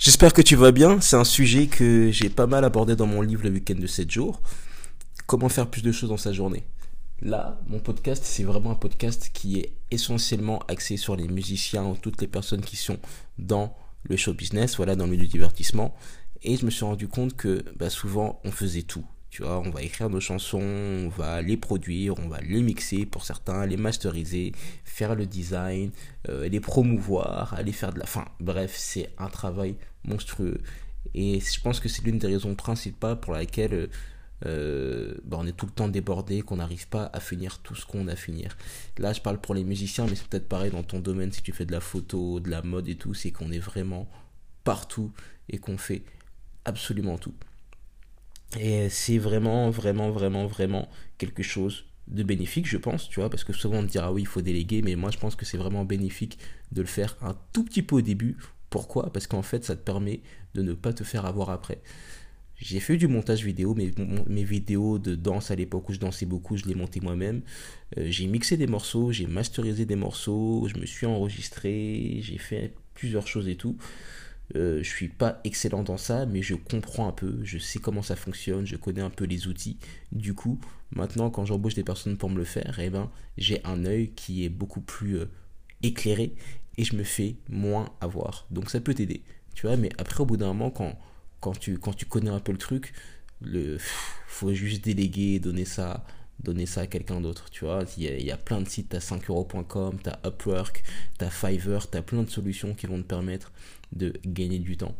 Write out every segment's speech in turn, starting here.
J'espère que tu vas bien. C'est un sujet que j'ai pas mal abordé dans mon livre Le week-end de 7 jours. Comment faire plus de choses dans sa journée. Là, mon podcast, c'est vraiment un podcast qui est essentiellement axé sur les musiciens ou toutes les personnes qui sont dans le show business, voilà, dans le milieu du divertissement. Et je me suis rendu compte que bah, souvent, on faisait tout. Tu vois, on va écrire nos chansons, on va les produire, on va les mixer pour certains, les masteriser, faire le design, euh, les promouvoir, aller faire de la... Enfin, bref, c'est un travail monstrueux. Et je pense que c'est l'une des raisons principales pour laquelle euh, bah, on est tout le temps débordé, qu'on n'arrive pas à finir tout ce qu'on a à finir. Là, je parle pour les musiciens, mais c'est peut-être pareil dans ton domaine si tu fais de la photo, de la mode et tout, c'est qu'on est vraiment partout et qu'on fait absolument tout. Et c'est vraiment, vraiment, vraiment, vraiment quelque chose de bénéfique, je pense, tu vois, parce que souvent on me dira oui, il faut déléguer, mais moi je pense que c'est vraiment bénéfique de le faire un tout petit peu au début. Pourquoi? Parce qu'en fait, ça te permet de ne pas te faire avoir après. J'ai fait du montage vidéo, mes, vidéos de danse à l'époque où je dansais beaucoup, je les montais moi-même. Euh, j'ai mixé des morceaux, j'ai masterisé des morceaux, je me suis enregistré, j'ai fait plusieurs choses et tout. Euh, je suis pas excellent dans ça, mais je comprends un peu, je sais comment ça fonctionne, je connais un peu les outils. Du coup, maintenant, quand j'embauche des personnes pour me le faire, eh ben, j'ai un œil qui est beaucoup plus euh, éclairé et je me fais moins avoir. Donc ça peut t'aider, tu vois. Mais après, au bout d'un moment, quand, quand, tu, quand tu connais un peu le truc, le faut juste déléguer, donner ça donner ça à quelqu'un d'autre, tu vois. Il y, a, plein de sites, t'as 5euros.com, t'as Upwork, t'as Fiverr, t'as plein de solutions qui vont te permettre de gagner du temps.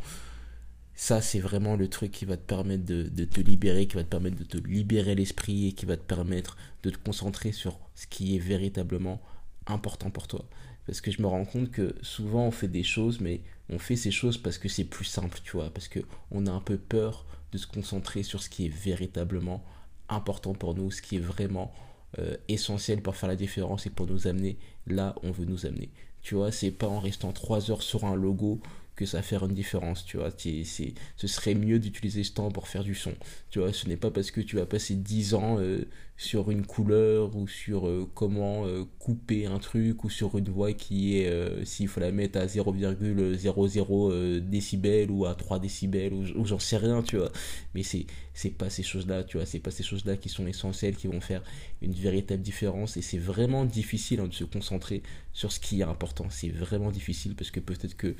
Ça, c'est vraiment le truc qui va te permettre de, te libérer, qui va te permettre de te libérer l'esprit et qui va te permettre de te concentrer sur ce qui est véritablement important pour toi. Parce que je me rends compte que souvent on fait des choses, mais on fait ces choses parce que c'est plus simple, tu vois, parce qu'on a un peu peur de se concentrer sur ce qui est véritablement important pour nous, ce qui est vraiment euh, essentiel pour faire la différence et pour nous amener là où on veut nous amener. Tu vois, c'est pas en restant 3 heures sur un logo que ça va faire une différence, tu vois. C'est, ce serait mieux d'utiliser ce temps pour faire du son. Tu vois, ce n'est pas parce que tu vas passer 10 ans euh, sur une couleur ou sur euh, comment euh, couper un truc ou sur une voix qui est, s'il faut la mettre à 0,00 décibels ou à 3 décibels ou, j'en sais rien, tu vois. Mais c'est, c'est pas ces choses-là, tu vois. C'est pas ces choses-là qui sont essentielles, qui vont faire une véritable différence et c'est vraiment difficile hein, de se concentrer sur ce qui est important. C'est vraiment difficile parce que peut-être que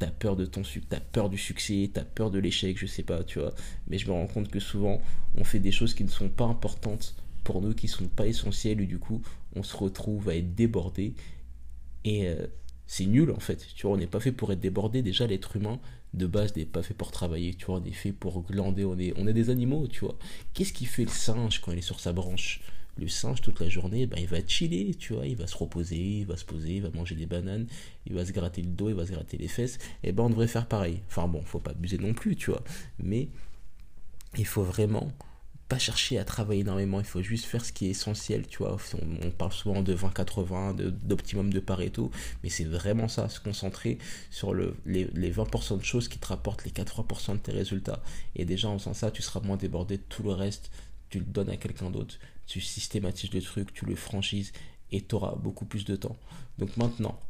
t'as peur de ton t'as peur du succès, t'as peur de l'échec, je sais pas, tu vois. Mais je me rends compte que souvent, on fait des choses qui ne sont pas importantes pour nous, qui sont pas essentielles, et du coup, on se retrouve à être débordé. Et euh, c'est nul en fait, tu vois, on n'est pas fait pour être débordé. Déjà, l'être humain, de base, n'est pas fait pour travailler, tu vois, on est fait pour glander, on est, on est des animaux, tu vois. Qu'est-ce qui fait le singe quand il est sur sa branche? Le singe, toute la journée, ben, il va chiller, tu vois, il va se reposer, il va se poser, il va manger des bananes, il va se gratter le dos, il va se gratter les fesses. Et ben, on devrait faire pareil. Enfin bon, faut pas abuser non plus, tu vois. Mais il faut vraiment pas chercher à travailler énormément, il faut juste faire ce qui est essentiel, tu vois. On, parle souvent de 20-80, d'optimum de, Pareto, mais c'est vraiment ça, se concentrer sur le, les, les 20% de choses qui te rapportent les 80% de tes résultats. Et déjà en faisant ça, tu seras moins débordé de tout le reste, tu le donnes à quelqu'un d'autre tu systématises le truc, tu le franchises et tu auras beaucoup plus de temps. Donc maintenant,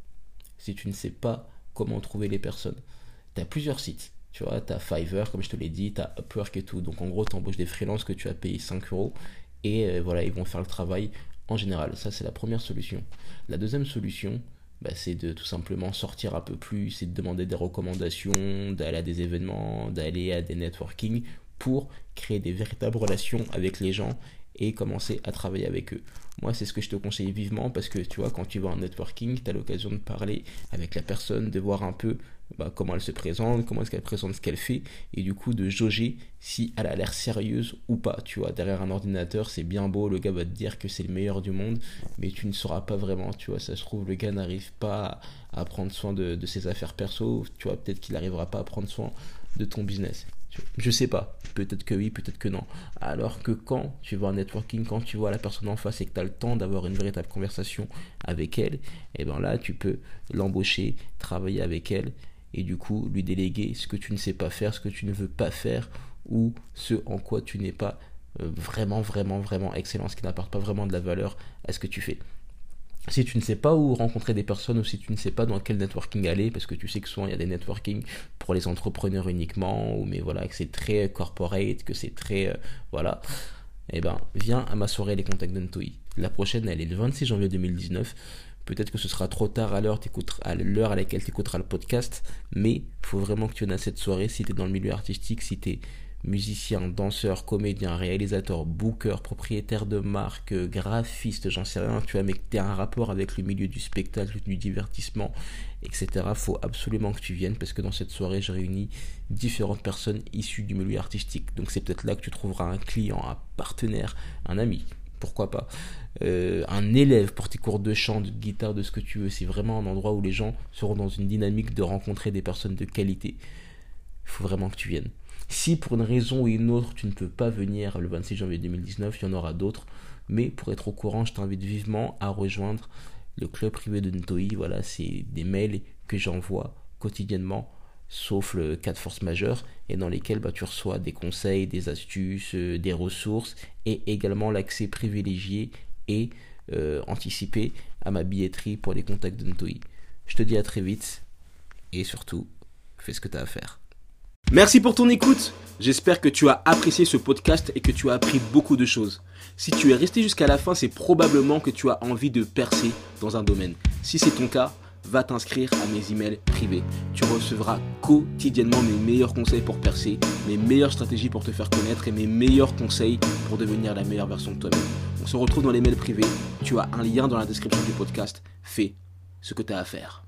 si tu ne sais pas comment trouver les personnes, tu as plusieurs sites. Tu vois, tu as Fiverr, comme je te l'ai dit, tu as Upwork et tout. Donc en gros, tu embauches des freelances que tu as payé 5 euros et euh, voilà, ils vont faire le travail en général. Ça, c'est la première solution. La deuxième solution, bah, c'est de tout simplement sortir un peu plus, c'est de demander des recommandations, d'aller à des événements, d'aller à des networking pour créer des véritables relations avec les gens et commencer à travailler avec eux. Moi, c'est ce que je te conseille vivement parce que tu vois, quand tu vas en networking, tu as l'occasion de parler avec la personne, de voir un peu bah, comment elle se présente, comment est-ce qu'elle présente ce qu'elle fait, et du coup de jauger si elle a l'air sérieuse ou pas. Tu vois, derrière un ordinateur, c'est bien beau, le gars va te dire que c'est le meilleur du monde, mais tu ne sauras pas vraiment. Tu vois, ça se trouve, le gars n'arrive pas à, prendre soin de, de, ses affaires perso, tu vois, peut-être qu'il n'arrivera pas à prendre soin de ton business. Je sais pas. Peut-être que oui, peut-être que non. Alors que quand tu vas en networking, quand tu vois la personne en face et que tu as le temps d'avoir une véritable conversation avec elle, et eh bien là, tu peux l'embaucher, travailler avec elle et du coup lui déléguer ce que tu ne sais pas faire, ce que tu ne veux pas faire ou ce en quoi tu n'es pas euh, vraiment, vraiment, vraiment excellent, ce qui n'apporte pas vraiment de la valeur à ce que tu fais si tu ne sais pas où rencontrer des personnes ou si tu ne sais pas dans quel networking aller, parce que tu sais que souvent il y a des networking pour les entrepreneurs uniquement, ou mais voilà, que c'est très corporate, que c'est très. Euh, voilà. Eh ben, viens à ma soirée Les Contacts d'Entoi. La prochaine, elle est le 26 janvier 2019. Peut-être que ce sera trop tard à l'heure, à à laquelle tu écouteras le podcast, mais il faut vraiment que tu aies cette soirée si tu es dans le milieu artistique, si tu es musicien, danseur, comédien, réalisateur, booker, propriétaire de marque, graphiste, j'en sais rien, tu as, mais un rapport avec le milieu du spectacle, du divertissement, etc. Faut absolument que tu viennes parce que dans cette soirée, je réunis différentes personnes issues du milieu artistique. Donc c'est peut-être là que tu trouveras un client, un partenaire, un ami, pourquoi pas, euh, un élève pour tes cours de chant, de guitare, de ce que tu veux. C'est vraiment un endroit où les gens seront dans une dynamique de rencontrer des personnes de qualité. Il faut vraiment que tu viennes. Si pour une raison ou une autre tu ne peux pas venir le 26 janvier 2019, il y en aura d'autres. Mais pour être au courant, je t'invite vivement à rejoindre le club privé de Ntoi. Voilà, c'est des mails que j'envoie quotidiennement, sauf le cas de force majeure, et dans lesquels bah, tu reçois des conseils, des astuces, euh, des ressources, et également l'accès privilégié et euh, anticipé à ma billetterie pour les contacts de Ntoi. Je te dis à très vite, et surtout, fais ce que tu as à faire. Merci pour ton écoute. J'espère que tu as apprécié ce podcast et que tu as appris beaucoup de choses. Si tu es resté jusqu'à la fin, c'est probablement que tu as envie de percer dans un domaine. Si c'est ton cas, va t'inscrire à mes emails privés. Tu recevras quotidiennement mes meilleurs conseils pour percer, mes meilleures stratégies pour te faire connaître et mes meilleurs conseils pour devenir la meilleure version de toi-même. On se retrouve dans les mails privés. Tu as un lien dans la description du podcast. Fais ce que tu as à faire.